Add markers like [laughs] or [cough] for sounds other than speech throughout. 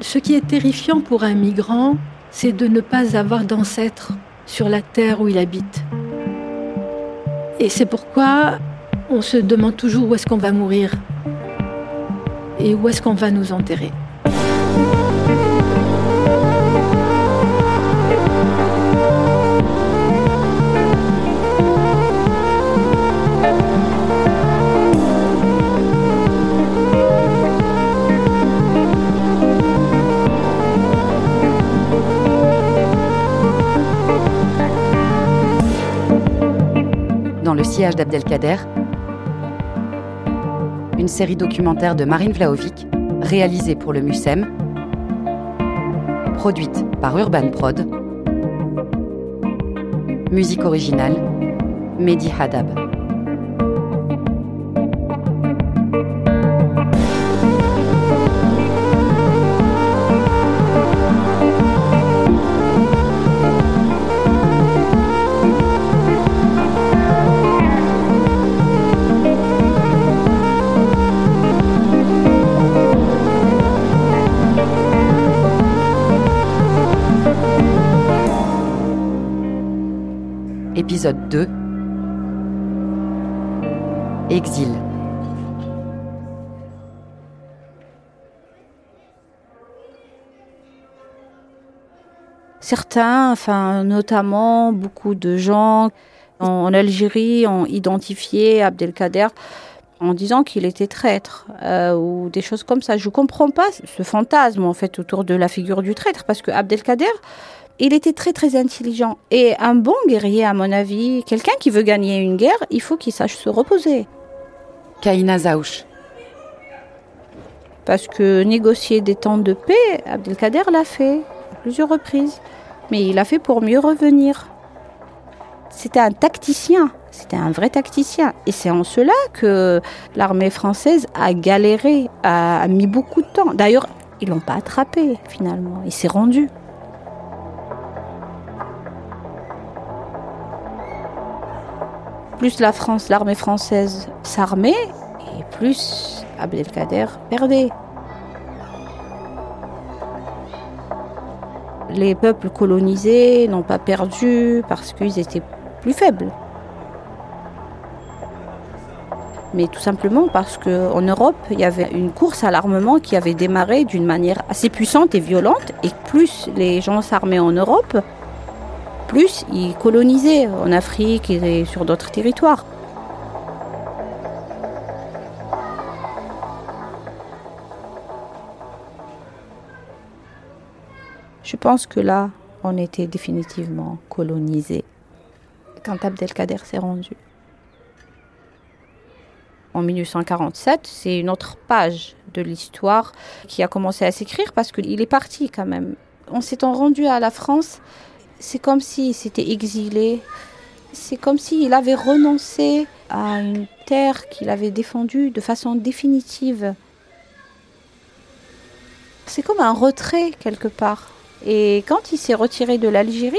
Ce qui est terrifiant pour un migrant, c'est de ne pas avoir d'ancêtre sur la terre où il habite. Et c'est pourquoi on se demande toujours où est-ce qu'on va mourir et où est-ce qu'on va nous enterrer. d'Abdelkader, une série documentaire de Marine Vlaovic, réalisée pour le MUSEM, produite par Urban Prod, musique originale, Mehdi Hadab. Épisode 2 Exil Certains, enfin notamment beaucoup de gens en Algérie ont identifié Abdelkader en disant qu'il était traître euh, ou des choses comme ça. Je ne comprends pas ce fantasme en fait autour de la figure du traître parce que Abdelkader, il était très très intelligent et un bon guerrier à mon avis, quelqu'un qui veut gagner une guerre, il faut qu'il sache se reposer. Kaina Zaouch. Parce que négocier des temps de paix, Abdelkader l'a fait à plusieurs reprises, mais il l'a fait pour mieux revenir. C'était un tacticien, c'était un vrai tacticien. Et c'est en cela que l'armée française a galéré, a mis beaucoup de temps. D'ailleurs, ils l'ont pas attrapé finalement, il s'est rendu. Plus la France, l'armée française s'armait, et plus Abdelkader perdait. Les peuples colonisés n'ont pas perdu parce qu'ils étaient plus faibles. mais tout simplement parce qu'en Europe, il y avait une course à l'armement qui avait démarré d'une manière assez puissante et violente, et plus les gens s'armaient en Europe, plus, ils colonisaient en Afrique et sur d'autres territoires. Je pense que là, on était définitivement colonisé quand Abdelkader s'est rendu. En 1947, c'est une autre page de l'histoire qui a commencé à s'écrire parce qu'il est parti quand même. On s'est rendu à la France c'est comme s'il s'était exilé. C'est comme s'il avait renoncé à une terre qu'il avait défendue de façon définitive. C'est comme un retrait quelque part. Et quand il s'est retiré de l'Algérie,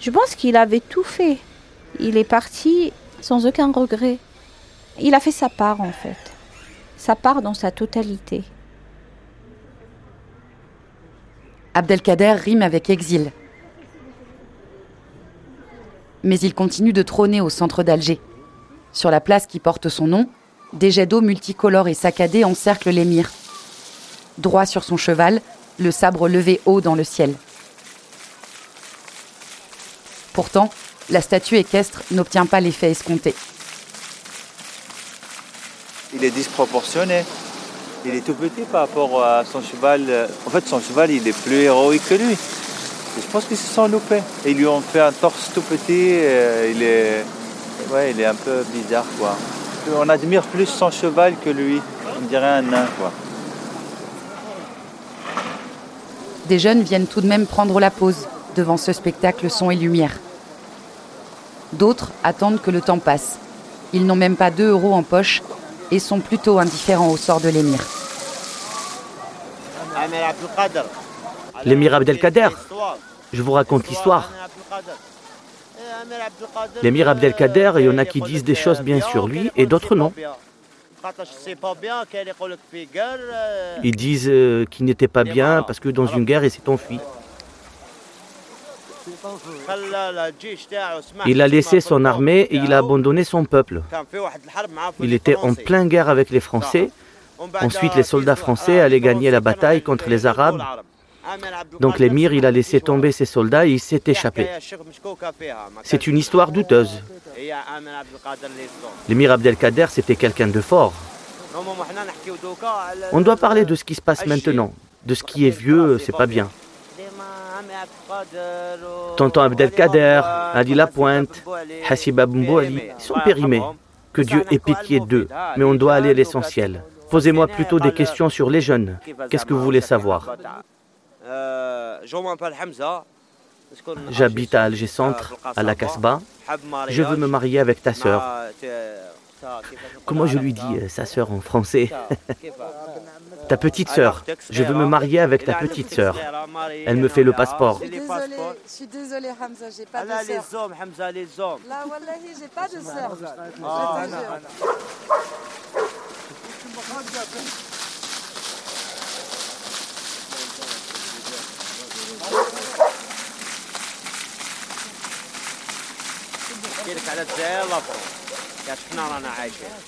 je pense qu'il avait tout fait. Il est parti sans aucun regret. Il a fait sa part en fait. Sa part dans sa totalité. Abdelkader rime avec exil mais il continue de trôner au centre d'Alger. Sur la place qui porte son nom, des jets d'eau multicolores et saccadés encerclent l'émir. Droit sur son cheval, le sabre levé haut dans le ciel. Pourtant, la statue équestre n'obtient pas l'effet escompté. Il est disproportionné. Il est tout petit par rapport à son cheval. En fait, son cheval, il est plus héroïque que lui. Je pense qu'ils se sont loupés. Ils lui ont fait un torse tout petit. Euh, il, est... Ouais, il est un peu bizarre. Quoi. On admire plus son cheval que lui. On dirait un nain. Quoi. Des jeunes viennent tout de même prendre la pause devant ce spectacle son et lumière. D'autres attendent que le temps passe. Ils n'ont même pas 2 euros en poche et sont plutôt indifférents au sort de l'émir. L'émir Abdelkader, je vous raconte l'histoire. L'émir Abdelkader, il y en a qui disent des choses bien sur lui et d'autres non. Ils disent euh, qu'il n'était pas bien parce que dans une guerre, il s'est enfui. Il a laissé son armée et il a abandonné son peuple. Il était en pleine guerre avec les Français. Ensuite, les soldats français allaient gagner la bataille contre les Arabes. Donc l'émir, il a laissé tomber ses soldats et il s'est échappé. C'est une histoire douteuse. L'émir Abdelkader, c'était quelqu'un de fort. On doit parler de ce qui se passe maintenant. De ce qui est vieux, c'est pas bien. Tonton Abdelkader, Ali Lapointe, Hassib Abouali, ils sont périmés. Que Dieu ait pitié d'eux, mais on doit aller à l'essentiel. Posez-moi plutôt des questions sur les jeunes. Qu'est-ce que vous voulez savoir? J'habite à Alger Centre, à la Casbah. Je veux me marier avec ta sœur. Comment je lui dis euh, sa sœur en français [laughs] Ta petite sœur. Je veux me marier avec ta petite sœur. Elle me fait le passeport. Je suis désolée, Hamza, j'ai pas de sœur. les hommes, Hamza, les hommes. Là, wallahi, j'ai pas de sœur.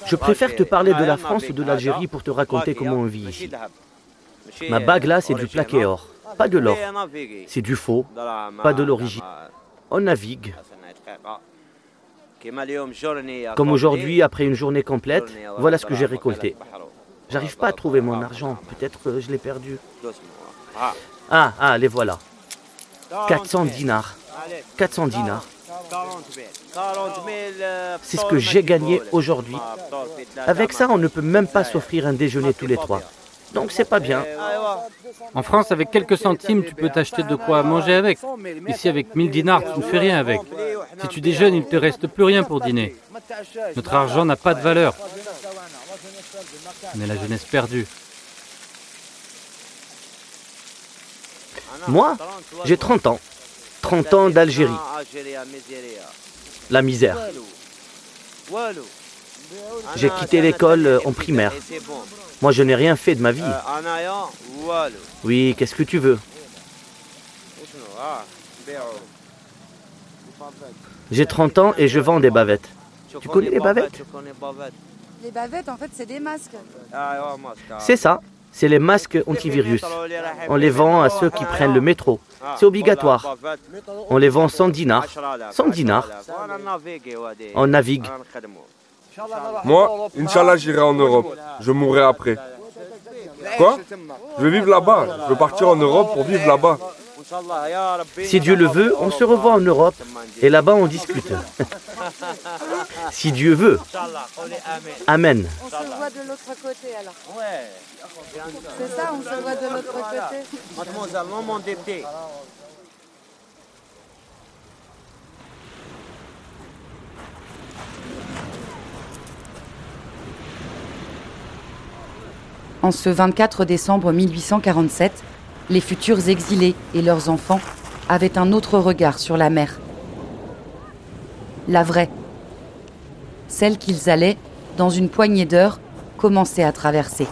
Je préfère te parler de la France ou de l'Algérie pour te raconter comment on vit ici. Ma bague là, c'est du plaqué or, pas de l'or. C'est du faux, pas de l'origine. On navigue. Comme aujourd'hui, après une journée complète, voilà ce que j'ai récolté. J'arrive pas à trouver mon argent. Peut-être que je l'ai perdu. Ah, ah, les voilà. 400 dinars. 400 dinars. C'est ce que j'ai gagné aujourd'hui. Avec ça, on ne peut même pas s'offrir un déjeuner tous les trois. Donc c'est pas bien. En France, avec quelques centimes, tu peux t'acheter de quoi manger avec. Ici, avec 1000 dinars, tu ne fais rien avec. Si tu déjeunes, il ne te reste plus rien pour dîner. Notre argent n'a pas de valeur. On est la jeunesse perdue. Moi, j'ai 30 ans. 30 ans d'Algérie. La misère. J'ai quitté l'école en primaire. Moi, je n'ai rien fait de ma vie. Oui, qu'est-ce que tu veux? J'ai 30 ans et je vends des bavettes. Tu connais les bavettes? Les bavettes, en fait, c'est des masques. C'est ça. C'est les masques antivirus. On les vend à ceux qui prennent le métro. C'est obligatoire. On les vend 100 dinars. 100 dinars. On navigue. Moi, Inch'Allah, j'irai en Europe. Je mourrai après. Quoi? Je veux vivre là-bas. Je veux partir en Europe pour vivre là-bas. Si Dieu le veut, on se revoit en Europe et là-bas on discute. [laughs] [laughs] si Dieu veut. Amen. On se voit de l'autre côté alors. C'est ça, on se voit de l'autre côté. En ce 24 décembre 1847, les futurs exilés et leurs enfants avaient un autre regard sur la mer. La vraie. Celle qu'ils allaient, dans une poignée d'heures, commencer à traverser.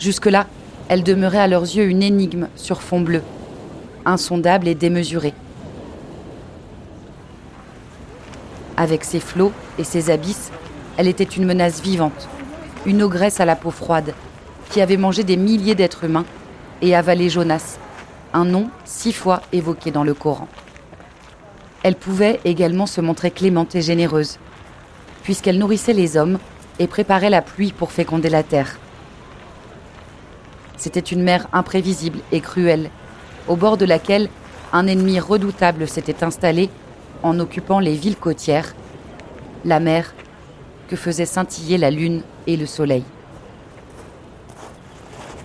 Jusque-là, elle demeurait à leurs yeux une énigme sur fond bleu, insondable et démesurée. Avec ses flots et ses abysses, elle était une menace vivante, une ogresse à la peau froide, qui avait mangé des milliers d'êtres humains et avalé Jonas, un nom six fois évoqué dans le Coran. Elle pouvait également se montrer clémente et généreuse, puisqu'elle nourrissait les hommes et préparait la pluie pour féconder la terre. C'était une mer imprévisible et cruelle, au bord de laquelle un ennemi redoutable s'était installé en occupant les villes côtières, la mer que faisaient scintiller la lune et le soleil.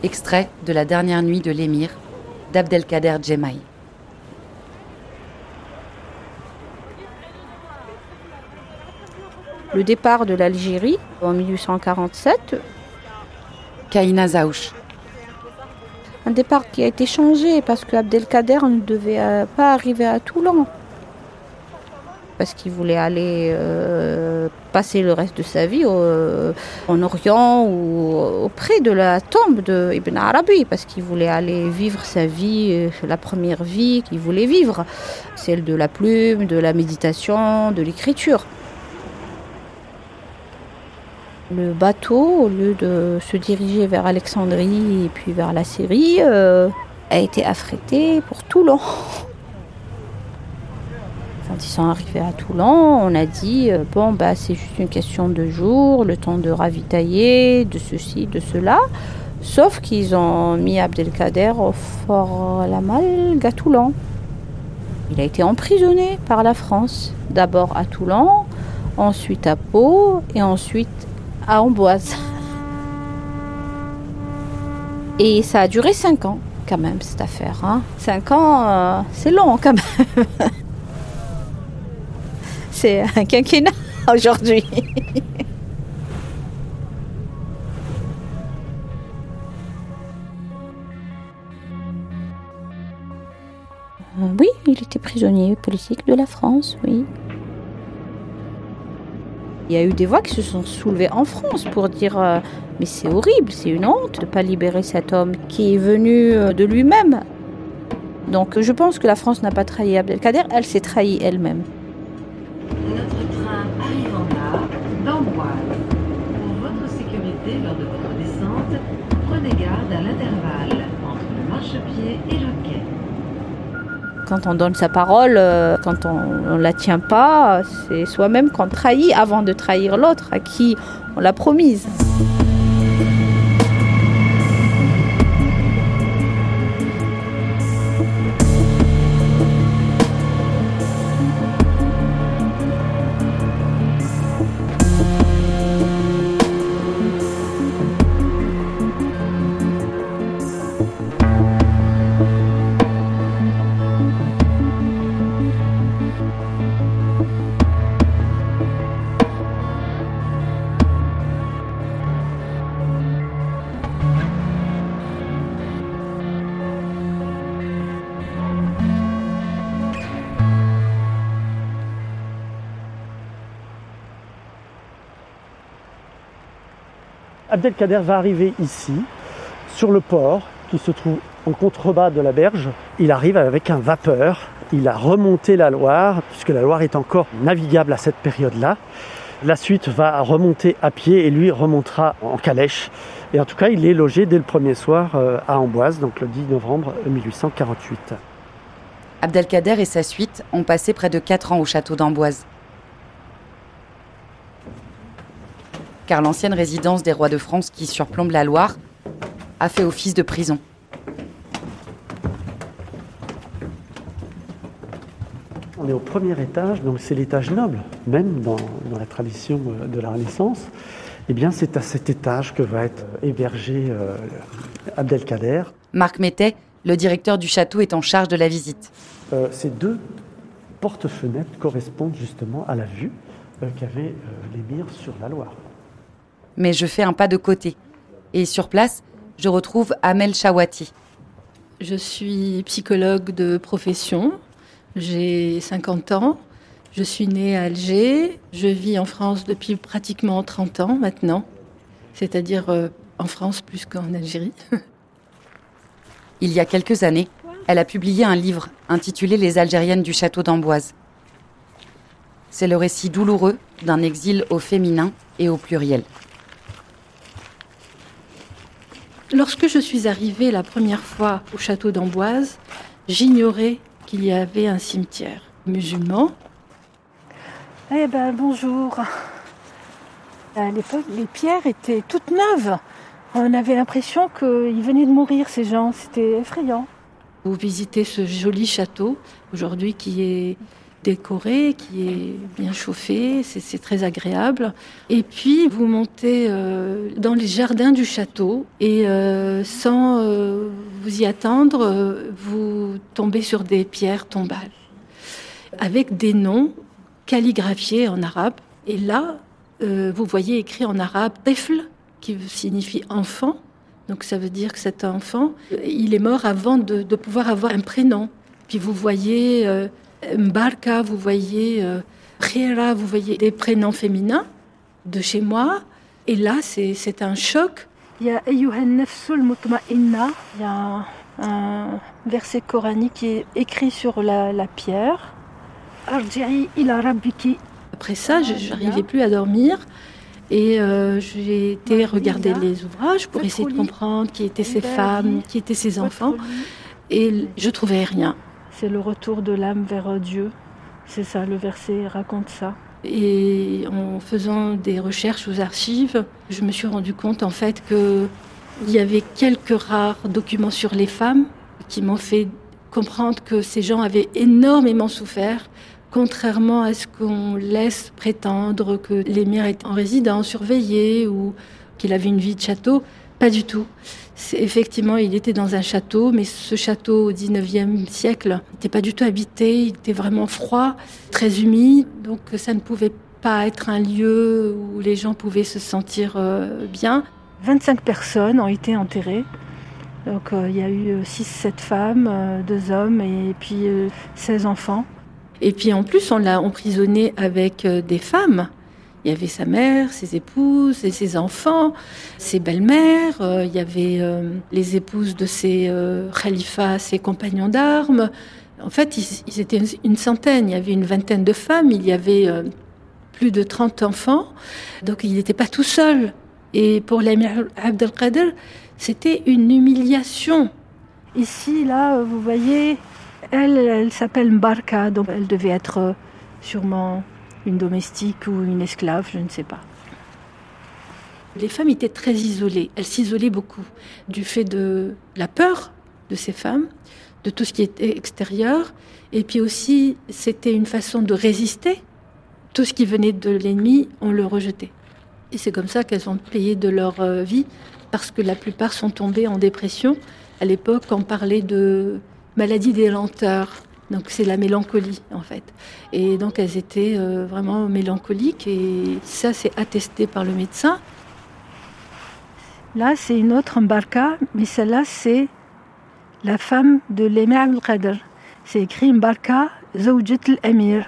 Extrait de la dernière nuit de l'émir d'Abdelkader Djemaï. Le départ de l'Algérie en 1847. Kaina Zaouch. Un départ qui a été changé parce que Abdelkader ne devait euh, pas arriver à Toulon. Parce qu'il voulait aller euh, passer le reste de sa vie en Orient ou auprès de la tombe de Ibn Arabi, parce qu'il voulait aller vivre sa vie, euh, la première vie qu'il voulait vivre, celle de la plume, de la méditation, de l'écriture. Le bateau, au lieu de se diriger vers Alexandrie et puis vers la Syrie, euh, a été affrété pour Toulon. [laughs] Quand ils sont arrivés à Toulon, on a dit euh, bon bah c'est juste une question de jours, le temps de ravitailler, de ceci, de cela. Sauf qu'ils ont mis Abdelkader au fort La Malgue à Toulon. Il a été emprisonné par la France, d'abord à Toulon, ensuite à Pau et ensuite à Amboise. Et ça a duré cinq ans quand même cette affaire. Hein. Cinq ans, euh, c'est long quand même. [laughs] c'est un quinquennat [laughs] aujourd'hui. [laughs] Euh, oui, il était prisonnier politique de la France, oui. Il y a eu des voix qui se sont soulevées en France pour dire euh, mais c'est horrible, c'est une honte de ne pas libérer cet homme qui est venu euh, de lui-même. Donc je pense que la France n'a pas trahi Abdelkader, elle s'est trahie elle-même. Notre train arrive en gare d'Amboise. Pour votre sécurité lors de votre descente, prenez garde à l'intervalle entre le marchepied et le. Quand on donne sa parole, euh, quand on ne la tient pas, c'est soi-même qu'on trahit avant de trahir l'autre à qui on l'a promise. Abdelkader va arriver ici, sur le port, qui se trouve en contrebas de la berge. Il arrive avec un vapeur. Il a remonté la Loire, puisque la Loire est encore navigable à cette période-là. La suite va remonter à pied et lui remontera en calèche. Et en tout cas, il est logé dès le premier soir euh, à Amboise, donc le 10 novembre 1848. Abdelkader et sa suite ont passé près de 4 ans au château d'Amboise. Car l'ancienne résidence des rois de France qui surplombe la Loire a fait office de prison. On est au premier étage, donc c'est l'étage noble, même dans, la tradition euh, de la Renaissance. Eh bien, c'est à cet étage que va être hébergé euh, Abdelkader. Marc Mettet, le directeur du château, est en charge de la visite. Euh, ces deux porte-fenêtres correspondent justement à la vue qu'avait l'émir sur la Loire mais je fais un pas de côté. Et sur place, je retrouve Amel Chawati. Je suis psychologue de profession. J'ai 50 ans. Je suis née à Alger. Je vis en France depuis pratiquement 30 ans maintenant. C'est-à-dire euh, en France plus qu'en Algérie. [laughs] Il y a quelques années, elle a publié un livre intitulé Les Algériennes du château d'Amboise. C'est le récit douloureux d'un exil au féminin et au pluriel. Lorsque je suis arrivée la première fois au château d'Amboise, j'ignorais qu'il y avait un cimetière musulman. Eh ben bonjour. À l'époque, les pierres étaient toutes neuves. On avait l'impression qu'ils venaient de mourir, ces gens. C'était effrayant. Vous visitez ce joli château, aujourd'hui qui est décoré, qui est bien chauffé, c'est très agréable. Et puis vous montez euh, dans les jardins du château et euh, sans euh, vous y attendre, vous tombez sur des pierres tombales avec des noms calligraphiés en arabe. Et là, vous voyez écrit en arabe Tifl, qui signifie enfant. Donc ça veut dire que cet enfant, il est mort avant de, de pouvoir avoir un prénom. Puis vous voyez Mbarka, vous voyez euh, vous voyez des prénoms féminins. de chez moi. Et là, c'est un choc. Il y a il y a un verset coranique qui est écrit sur la, la pierre. Après ça, je n'arrivais plus à dormir. Et euh, j'ai été regarder les ouvrages pour essayer de comprendre qui étaient ces femmes, qui étaient ces enfants. Et je trouvais rien. C'est le retour de l'âme vers Dieu. C'est ça, le verset raconte ça. Et en faisant des recherches aux archives, je me suis rendu compte en fait que il y avait quelques rares documents sur les femmes qui m'ont fait comprendre que ces gens avaient énormément souffert, contrairement à ce qu'on laisse prétendre que l'émir est en résidence surveillée ou qu'il avait une vie de château. Pas du tout. Effectivement, il était dans un château, mais ce château au 19e siècle n'était pas du tout habité, il était vraiment froid, très humide, donc ça ne pouvait pas être un lieu où les gens pouvaient se sentir euh, bien. 25 personnes ont été enterrées. Donc euh, il y a eu 6-7 euh, femmes, 2 hommes et puis 16 enfants. Et puis en plus, on l'a emprisonné avec des femmes il y avait sa mère, ses épouses et ses enfants, ses belles-mères. Euh, il y avait euh, les épouses de ses euh, khalifas, ses compagnons d'armes. En fait, ils, étaient une centaine. Il y avait une vingtaine de femmes. Il y avait plus de 30 enfants. Donc, il n'était pas tout seul. Et pour l'Amir Abdelkader, c'était une humiliation. Ici, là, vous voyez, elle, elle s'appelle Mbarka. Donc, elle devait être sûrement une domestique ou une esclave, je ne sais pas. Les femmes étaient très isolées, elles s'isolaient beaucoup du fait de la peur de ces femmes, de tout ce qui était extérieur, et puis aussi c'était une façon de résister. Tout ce qui venait de l'ennemi, on le rejetait. Et c'est comme ça qu'elles ont payé de leur euh, vie, parce que la plupart sont tombées en dépression. À l'époque, on parlait de maladie des lenteurs. Donc c'est la mélancolie en fait. Et donc elles étaient euh, vraiment mélancoliques et ça c'est attesté par le médecin. Là c'est une autre Mbarka, mais celle-là c'est la femme de l'Emir al-Qadr. C'est écrit Mbarka Zawjat al-Amir.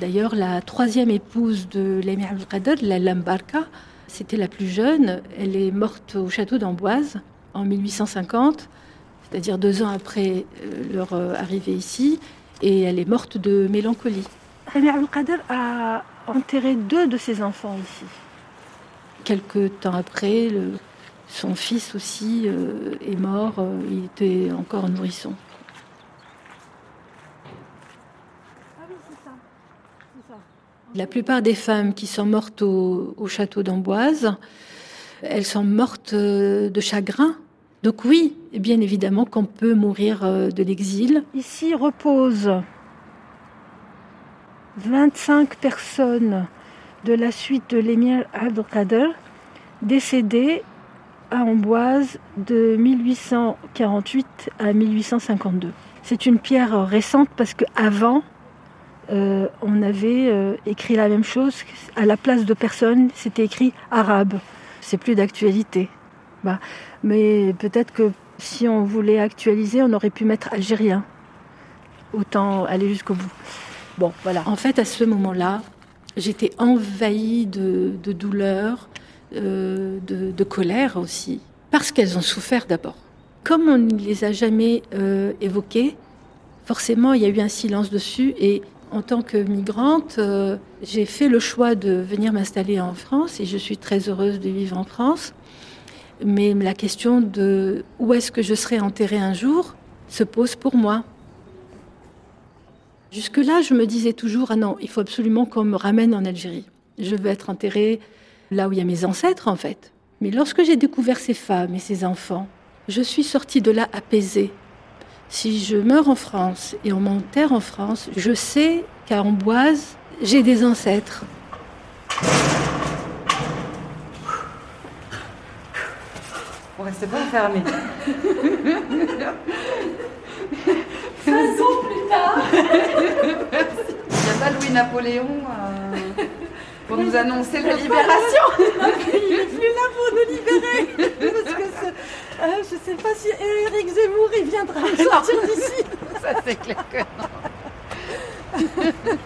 D'ailleurs la troisième épouse de l'Emir al-Qadr, la Mbarka, c'était la plus jeune. Elle est morte au château d'Amboise en 1850 c'est-à-dire deux ans après euh, leur euh, arrivée ici, et elle est morte de mélancolie. Amir Al-Qader a enterré deux de ses enfants ici. Quelques temps après, son fils aussi euh, est mort, il était encore nourrisson. La plupart des femmes qui sont mortes au château d'Amboise, elles sont mortes de chagrin donc oui, bien évidemment qu'on peut mourir euh, de l'exil. Ici reposent 25 personnes de la suite de l'émir Abdelkader, décédées à Amboise de 1848 à 1852. C'est une pierre récente parce qu'avant, euh, on avait euh, écrit la même chose. À la place de personnes, c'était écrit arabe. C'est plus d'actualité. Bah, mais peut-être que si on voulait actualiser, on aurait pu mettre algérien. Autant aller jusqu'au bout. Bon, voilà. En fait, à ce moment-là, j'étais envahie de, douleur, euh, de, colère aussi, parce qu'elles ont souffert d'abord. Comme on ne les a jamais euh, évoquées, forcément, il y a eu un silence dessus. Et en tant que migrante, euh, j'ai fait le choix de venir m'installer en France et je suis très heureuse de vivre en France. Mais la question de où est-ce que je serai enterrée un jour se pose pour moi. Jusque-là, je me disais toujours, ah non, il faut absolument qu'on me ramène en Algérie. Je veux être enterrée là où il y a mes ancêtres, en fait. Mais lorsque j'ai découvert ces femmes et ces enfants, je suis sortie de là apaisée. Si je meurs en France et on m'enterre en France, je sais qu'à Amboise, j'ai des ancêtres. Restez pas enfermés. Cinq ans plus tard. Il n'y a pas Louis-Napoléon euh, pour nous annoncer la libération. [laughs] il n'est plus là pour nous libérer. Parce euh, je ne sais pas si Eric Zemmour il viendra sortir d'ici. Ça c'est clair que non. [laughs]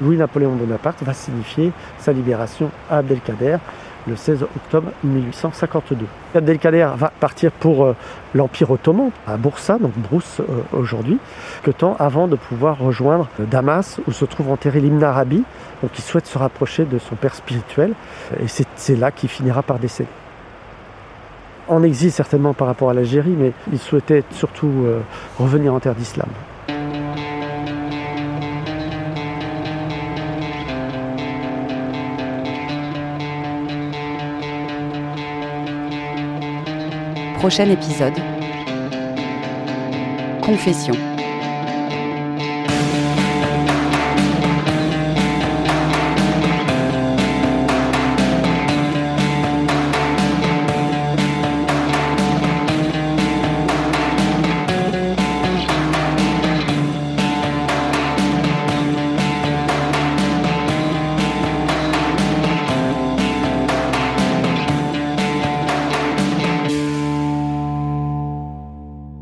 Louis-Napoléon Bonaparte va signifier sa libération à Abdelkader le 16 octobre 1852. Abdelkader va partir pour euh, l'Empire ottoman, à Boursa, donc Brousse euh, aujourd'hui, que temps avant de pouvoir rejoindre Damas, où se trouve enterré l'Ibn Arabi, donc il souhaite se rapprocher de son père spirituel, et c'est là qu'il finira par décéder. En exil certainement par rapport à l'Algérie, mais il souhaitait surtout euh, revenir en terre d'islam. Prochain épisode. Confession.